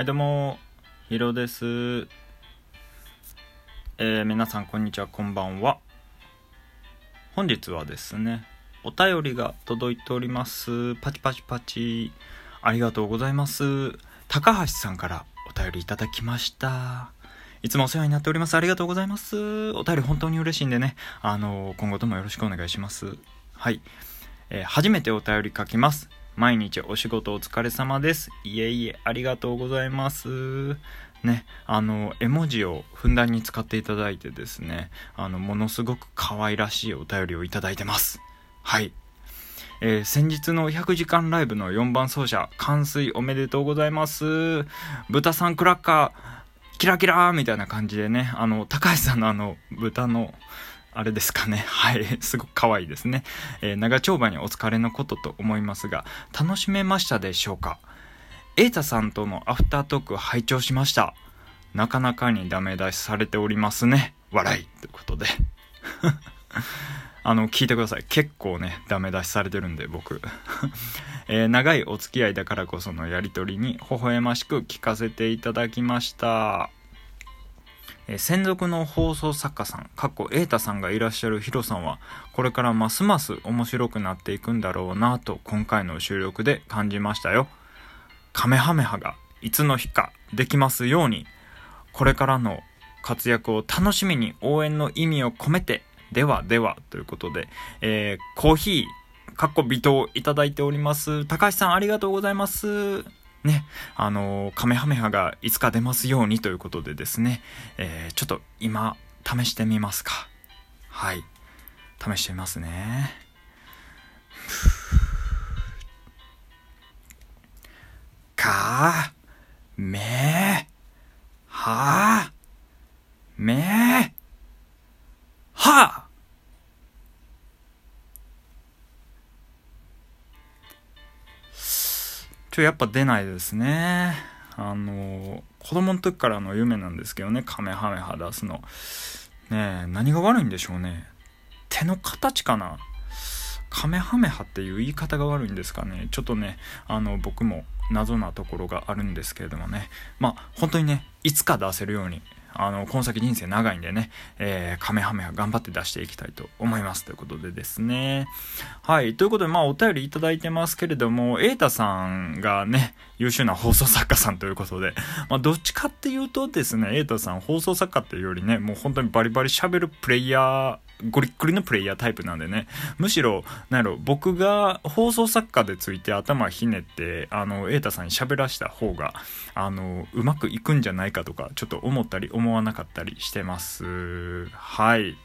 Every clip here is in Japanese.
はいどうもヒロです。えー、皆さんこんにちはこんばんは。本日はですねお便りが届いております。パチパチパチ。ありがとうございます。高橋さんからお便りいただきました。いつもお世話になっております。ありがとうございます。お便り本当に嬉しいんでね。あの今後ともよろしくお願いします。はい。えー、初めてお便り書きます。毎日お仕事お疲れ様です。いえいえ、ありがとうございます。ね、あの、絵文字をふんだんに使っていただいてですね、あの、ものすごく可愛らしいお便りをいただいてます。はい。えー、先日の100時間ライブの4番奏者、完遂おめでとうございます。豚さんクラッカー、キラキラーみたいな感じでね、あの、高橋さんのあの、豚の、あれですかね。はい。すごく可愛いですね。えー、長丁場にお疲れのことと思いますが、楽しめましたでしょうか？瑛太さんとのアフタートーク拝聴しました。なかなかにダメ出しされておりますね。笑い。ということで。あの、聞いてください。結構ね、ダメ出しされてるんで、僕。えー、長いお付き合いだからこそのやりとりに、微笑ましく聞かせていただきました。え専属の放送作家さん、かっこ瑛太さんがいらっしゃるヒロさんは、これからますます面白くなっていくんだろうなと、今回の収録で感じましたよ。カメハメハがいつの日かできますように、これからの活躍を楽しみに応援の意味を込めて、ではではということで、えー、コーヒー、かっこ微糖いただいております。高橋さんありがとうございます。ね、あの、カメハメハがいつか出ますようにということでですね、えー、ちょっと今、試してみますか。はい。試してみますね。か、め、は、め、ちょ、やっぱ出ないですね。あの、子供の時からの夢なんですけどね、カメハメハ出すの。ねえ、何が悪いんでしょうね。手の形かなカメハメハっていう言い方が悪いんですかね。ちょっとね、あの、僕も謎なところがあるんですけれどもね。まあ、本当にね、いつか出せるようにあの、この先人生長いんでね、えー、カメハメハ頑張って出していきたいと思います。ということでですね。はい。ということで、まあ、お便りいただいてますけれども、瑛太さんがね、優秀な放送作家さんということで、まあ、どっちかっていうとですね、瑛太さん放送作家っていうよりね、もう本当にバリバリ喋るプレイヤー、ゴリッゴリのプレイヤータイプなんでね、むしろ、なんやろ、僕が放送作家でついて頭ひねって、あの、瑛太さんに喋らした方が、あの、うまくいくんじゃないかとか、ちょっと思ったり思わなかったりしてます。はい。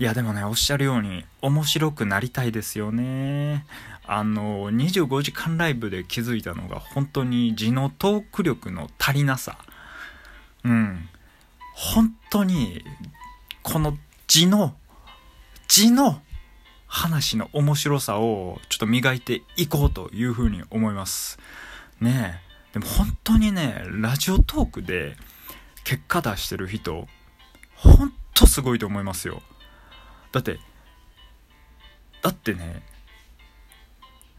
いや、でもね、おっしゃるように、面白くなりたいですよね。あの、25時間ライブで気づいたのが、本当に字のトーク力の足りなさ。うん。本当に、この字の、字の話の面白さをちょっと磨いていこうというふうに思います。ねえ。でも本当にね、ラジオトークで結果出してる人、ほんとすごいと思いますよ。だって、だってね、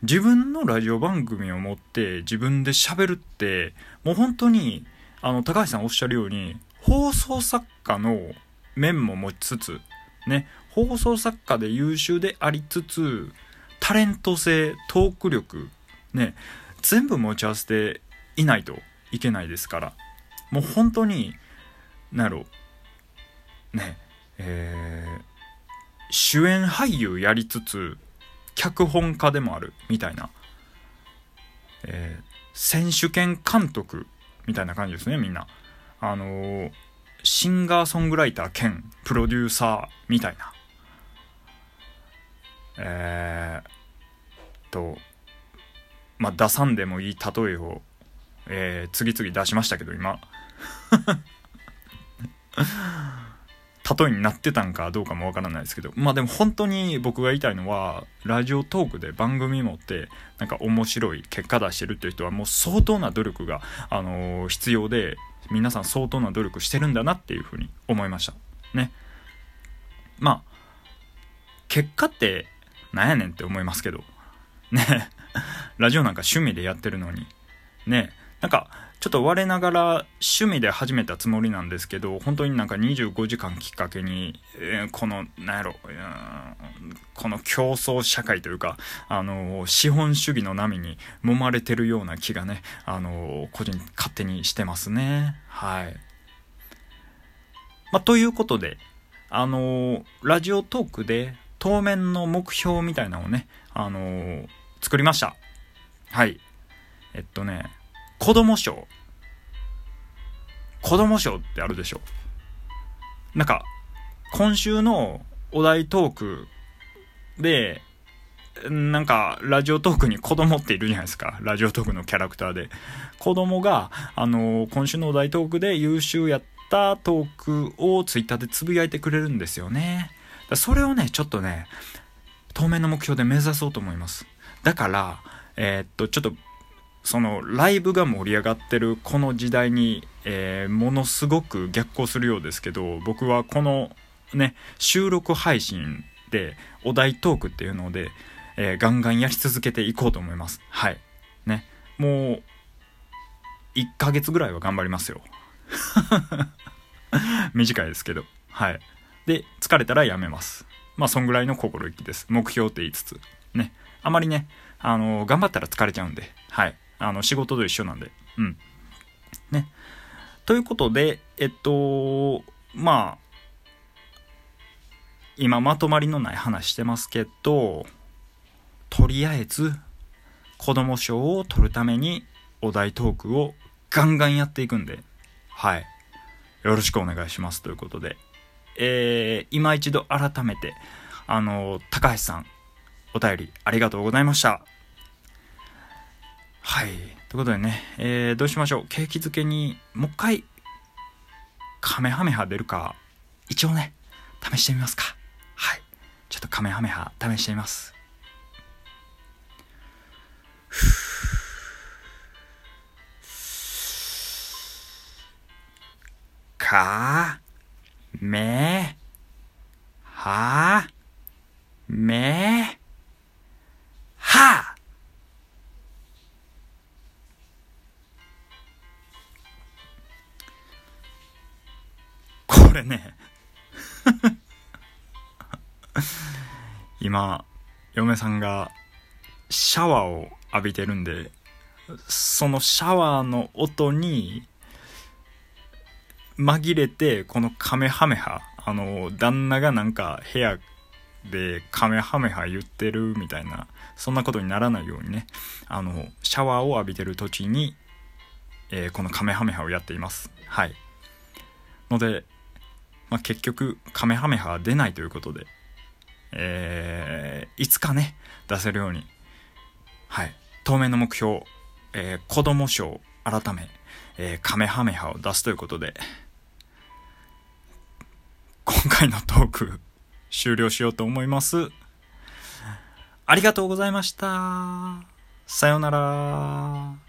自分のラジオ番組を持って自分で喋るって、もう本当に、あの、高橋さんおっしゃるように、放送作家の面も持ちつつ、ね、放送作家で優秀でありつつ、タレント性、トーク力、ね、全部持ち合わせていないといけないですから、もう本当に、なろ、ね、えー、主演俳優やりつつ、脚本家でもある、みたいな、えー、選手権監督、みたいな感じですね、みんな。あのー、シンガーソングライター兼プロデューサーみたいな。えー、と、まあ、出さんでもいい例えを、えー、次々出しましたけど、今。例えになってたんかどうかもわからないですけど、まあでも本当に僕が言いたいのは、ラジオトークで番組持って、なんか面白い結果出してるっていう人はもう相当な努力が、あのー、必要で、皆さん相当な努力してるんだなっていうふうに思いました。ね。まあ、結果ってなんやねんって思いますけど。ね。ラジオなんか趣味でやってるのに。ね。なんか、ちょっと我ながら趣味で始めたつもりなんですけど、本当になんか25時間きっかけに、えー、この、なんやろ、この競争社会というか、あのー、資本主義の波に揉まれてるような気がね、あのー、個人勝手にしてますね。はい。まあ、ということで、あのラジオトークで当面の目標みたいなのをね、あの作りました。はい。えっとね、子供賞。子供賞ってあるでしょ。なんか、今週のお題トークで、なんか、ラジオトークに子供っているじゃないですか。ラジオトークのキャラクターで。子供が、あの今週のお題トークで優秀やったトークをツイッターでつぶやいてくれるんですよね。それをね、ちょっとね、当面の目標で目指そうと思います。だから、えー、っと、ちょっとそのライブが盛り上がってるこの時代に、えー、ものすごく逆行するようですけど僕はこのね収録配信でお題トークっていうので、えー、ガンガンやり続けていこうと思います。はい。ね。もう1ヶ月ぐらいは頑張りますよ。短いですけど。はい。で疲れたらやめます。まあそんぐらいの心意気です。目標って言いつつ。ね。あまりねあの頑張ったら疲れちゃうんで。はい。あの、仕事と一緒なんで。うん。ね。ということで、えっと、まあ、今まとまりのない話してますけど、とりあえず、子供賞を取るために、お題トークをガンガンやっていくんで、はい。よろしくお願いしますということで、えー、今一度改めて、あの、高橋さん、お便りありがとうございました。はい。ということでね、えー、どうしましょう。景気づけに、もう一回、カメハメハ出るか、一応ね、試してみますか。はい。ちょっとカメハメハ試してみます。か、め、れね。今嫁さんがシャワーを浴びてるんでそのシャワーの音に紛れてこのカメハメハあの旦那がなんか部屋でカメハメハ言ってるみたいなそんなことにならないようにねあのシャワーを浴びてる時に、えー、このカメハメハをやっています。はい。のでまあ、結局カメハメハは出ないということで、えー、いつかね出せるようにはい当面の目標、えー、子供賞改め、えー、カメハメハを出すということで今回のトーク終了しようと思います。ありがとうございました。さようなら。